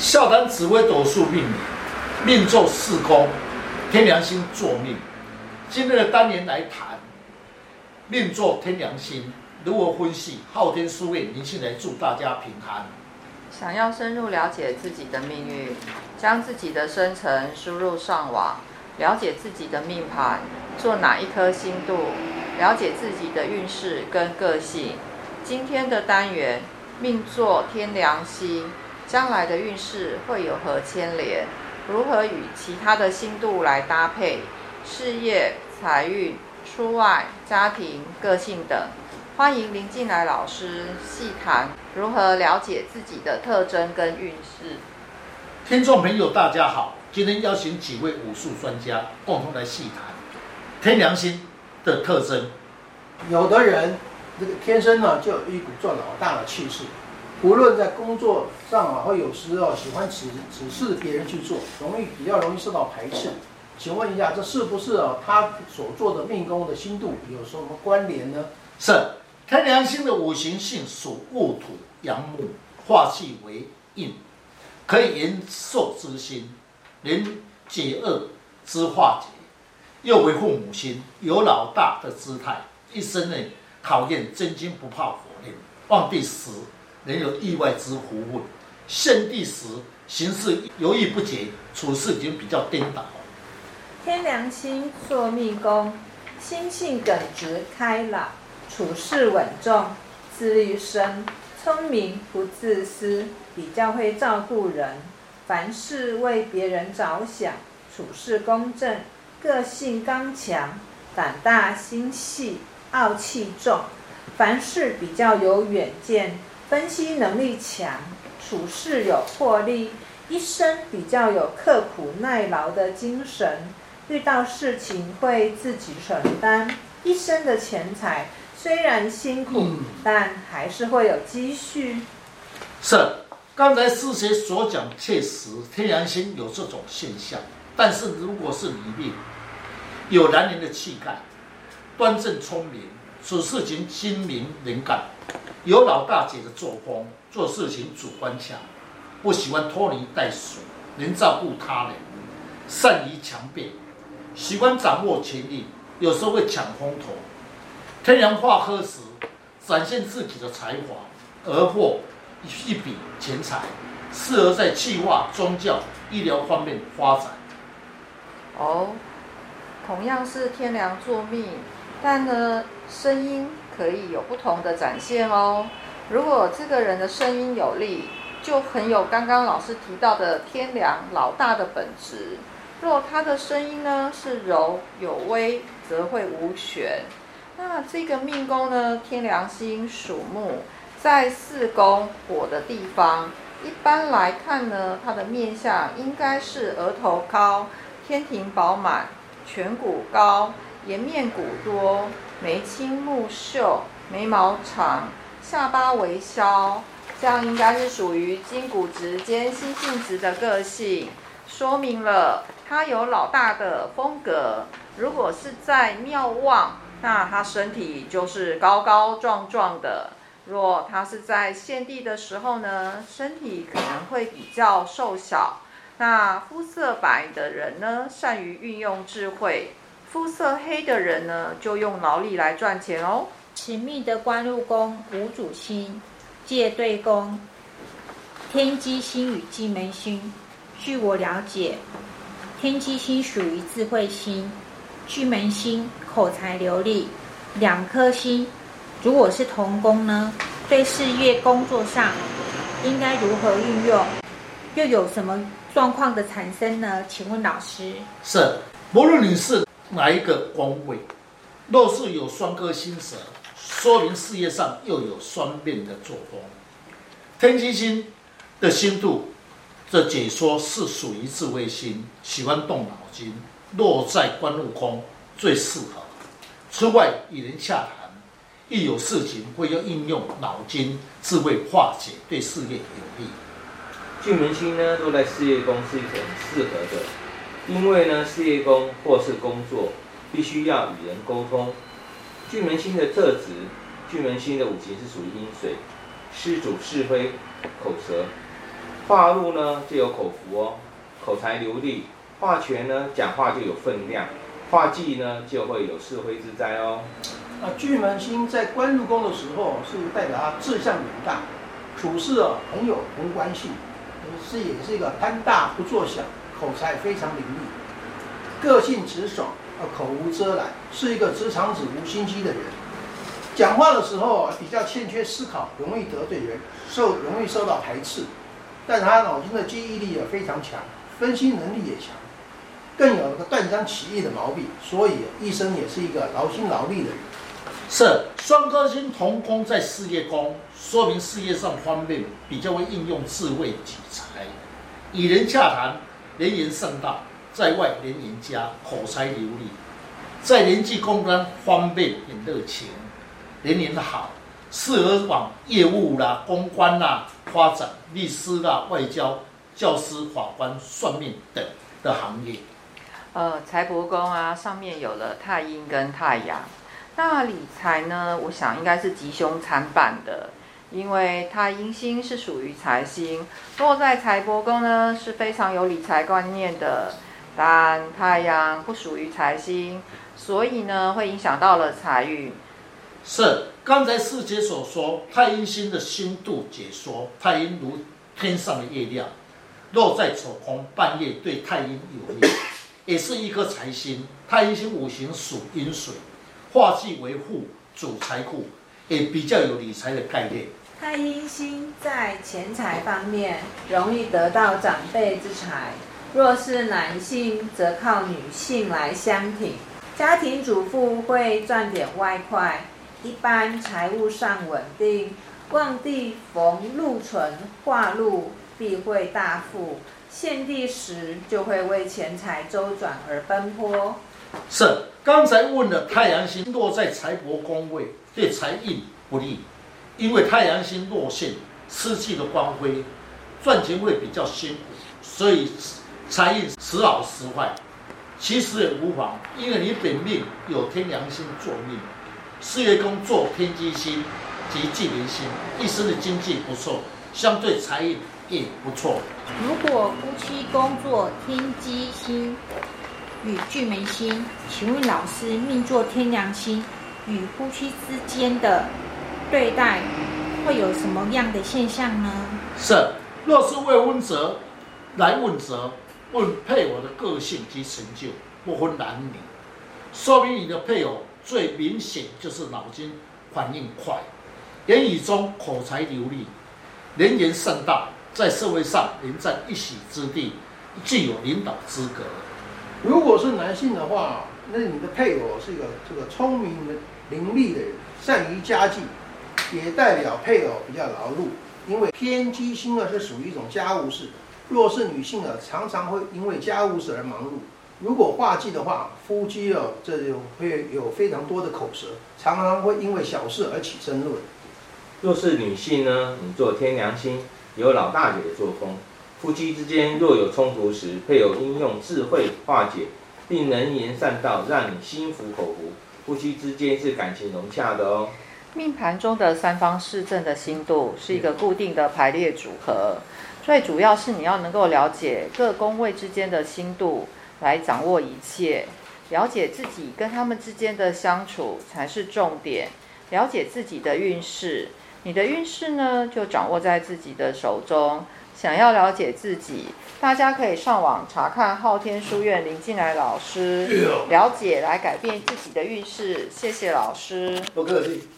笑谈紫微斗数命理，命坐四宫，天良星作命。今日的单元来谈命坐天良星如何分析？昊天书院林信来祝大家平安。想要深入了解自己的命运，将自己的生辰输入上网，了解自己的命盘，做哪一颗星度，了解自己的运势跟个性。今天的单元命坐天良星。将来的运势会有何牵连？如何与其他的星度来搭配？事业、财运、出外、家庭、个性等，欢迎林进来老师细谈如何了解自己的特征跟运势。听众朋友，大家好，今天邀请几位武术专家共同来细谈天良星的特征。有的人这个天生呢就有一股做老大的气势。无论在工作上啊，或有时候喜欢指指示别人去做，容易比较容易受到排斥。请问一下，这是不是啊？他所做的命宫的星度有什么关联呢？是天梁星的五行性属戊土、阳木，化气为印，可以延寿之心，能解厄之化解，又为父母星，有老大的姿态，一生呢考验真金不怕火炼，旺地时。人有意外之福运，现地时行事犹豫不决，处事已经比较颠倒。天良星坐命宫，心性耿直开朗，处事稳重，自律深，聪明不自私，比较会照顾人，凡事为别人着想，处事公正，个性刚强，胆大心细，傲气重，凡事比较有远见。分析能力强，处事有魄力，一生比较有刻苦耐劳的精神，遇到事情会自己承担。一生的钱财虽然辛苦，嗯、但还是会有积蓄。是，刚才师姐所讲确实，天然星有这种现象。但是如果是你命，有男人的气概，端正聪明，此事情精明能干。有老大姐的作风，做事情主观强，不喜欢拖泥带水，能照顾他人，善于强辩，喜欢掌握权力，有时候会抢风头。天梁化科时，展现自己的才华，而获一笔钱财，适合在企划、宗教、医疗方面发展。哦，同样是天梁坐命，但呢，声音。可以有不同的展现哦。如果这个人的声音有力，就很有刚刚老师提到的天梁老大的本质；若他的声音呢是柔有威，则会无权。那这个命宫呢，天梁星属木，在四宫火的地方，一般来看呢，他的面相应该是额头高、天庭饱满、颧骨高、颜面骨多。眉清目秀，眉毛长，下巴微削，这样应该是属于筋骨直、兼心性直的个性，说明了他有老大的风格。如果是在庙旺，那他身体就是高高壮壮的；若他是在献地的时候呢，身体可能会比较瘦小。那肤色白的人呢，善于运用智慧。肤色黑的人呢，就用劳力来赚钱哦。此命的官禄宫无主星，借对宫，天机星与巨门星。据我了解，天机星属于智慧星，巨门星口才流利。两颗星如果是同宫呢，对事业工作上应该如何运用？又有什么状况的产生呢？请问老师。是，无论你是。哪一个宫位，若是有双颗星蛇，说明事业上又有双面的作风。天机星的星度，这解说是属于智慧星，喜欢动脑筋。落在官禄宫最适合。此外与人洽谈，一有事情会要应用脑筋智慧化解，对事业有利。巨门星呢，落在事业宫是一个很适合的。因为呢，事业宫或是工作，必须要与人沟通。巨门星的特质，巨门星的五行是属于阴水，施主是非、口舌。化禄呢就有口福哦，口才流利；化权呢讲话就有分量；化忌呢就会有是非之灾哦。那巨门星在官禄宫的时候，是代表他志向远大，处事啊朋友同关系，是也是一个贪大不做小，口才非常伶俐，个性直爽，口无遮拦，是一个直肠子无心机的人。讲话的时候比较欠缺思考，容易得罪人，受容易受到排斥。但他脑筋的记忆力也非常强，分析能力也强，更有那个断章取义的毛病，所以一生也是一个劳心劳力的人。是双颗星同宫在事业宫，说明事业上方面比较会应用智慧取财，与人洽谈能言善道，在外能言佳，口才流利，在人际公关方面很热情，人缘好，适合往业务啦、公关啦发展，律师啦、外交、教师、法官、算命等的行业。呃，财帛宫啊，上面有了太阴跟太阳。那理财呢？我想应该是吉凶参半的，因为太阴星是属于财星，落在财帛宫呢是非常有理财观念的。但太阳不属于财星，所以呢会影响到了财运。是刚才师姐所说，太阴星的星度解说，太阴如天上的月亮，落在丑宫，半夜对太阴有利，也是一颗财星。太阴星五行属阴水。化忌为户，主财库，也比较有理财的概念。太阴星在钱财方面容易得到长辈之财，若是男性则靠女性来相挺。家庭主妇会赚点外快，一般财务上稳定。旺地逢禄存化禄，必会大富。献地时就会为钱财周转而奔波。是，刚才问了太阳星落在财帛宫位，对财运不利，因为太阳星落陷，失去了光辉，赚钱会比较辛苦，所以财运时好时坏。其实也无妨，因为你本命有天良星作命，事业宫坐天机星及巨门星，一生的经济不错，相对财运也不错。如果夫妻宫坐天机星。与巨门星，请问老师，命做天良星与夫妻之间的对待会有什么样的现象呢？是，若是未婚者来问责，问配偶的个性及成就，不分男女，说明你的配偶最明显就是脑筋反应快，言语中口才流利，能言善道，在社会上能占一席之地，具有领导资格。如果是男性的话，那你的配偶是一个这个聪明的伶俐的人，善于家计，也代表配偶比较劳碌。因为天机星呢是属于一种家务事，若是女性呢，常常会因为家务事而忙碌。如果化忌的话，夫妻哦，这就会有非常多的口舌，常常会因为小事而起争论。若是女性呢，你做天梁星，有老大姐的作风。夫妻之间若有冲突时，配偶应用智慧化解，并能言善道，让你心服口服。夫妻之间是感情融洽的哦。命盘中的三方四正的星度是一个固定的排列组合，最主要是你要能够了解各宫位之间的星度，来掌握一切。了解自己跟他们之间的相处才是重点。了解自己的运势，你的运势呢，就掌握在自己的手中。想要了解自己，大家可以上网查看昊天书院林进来老师，了解来改变自己的运势。谢谢老师。不客气。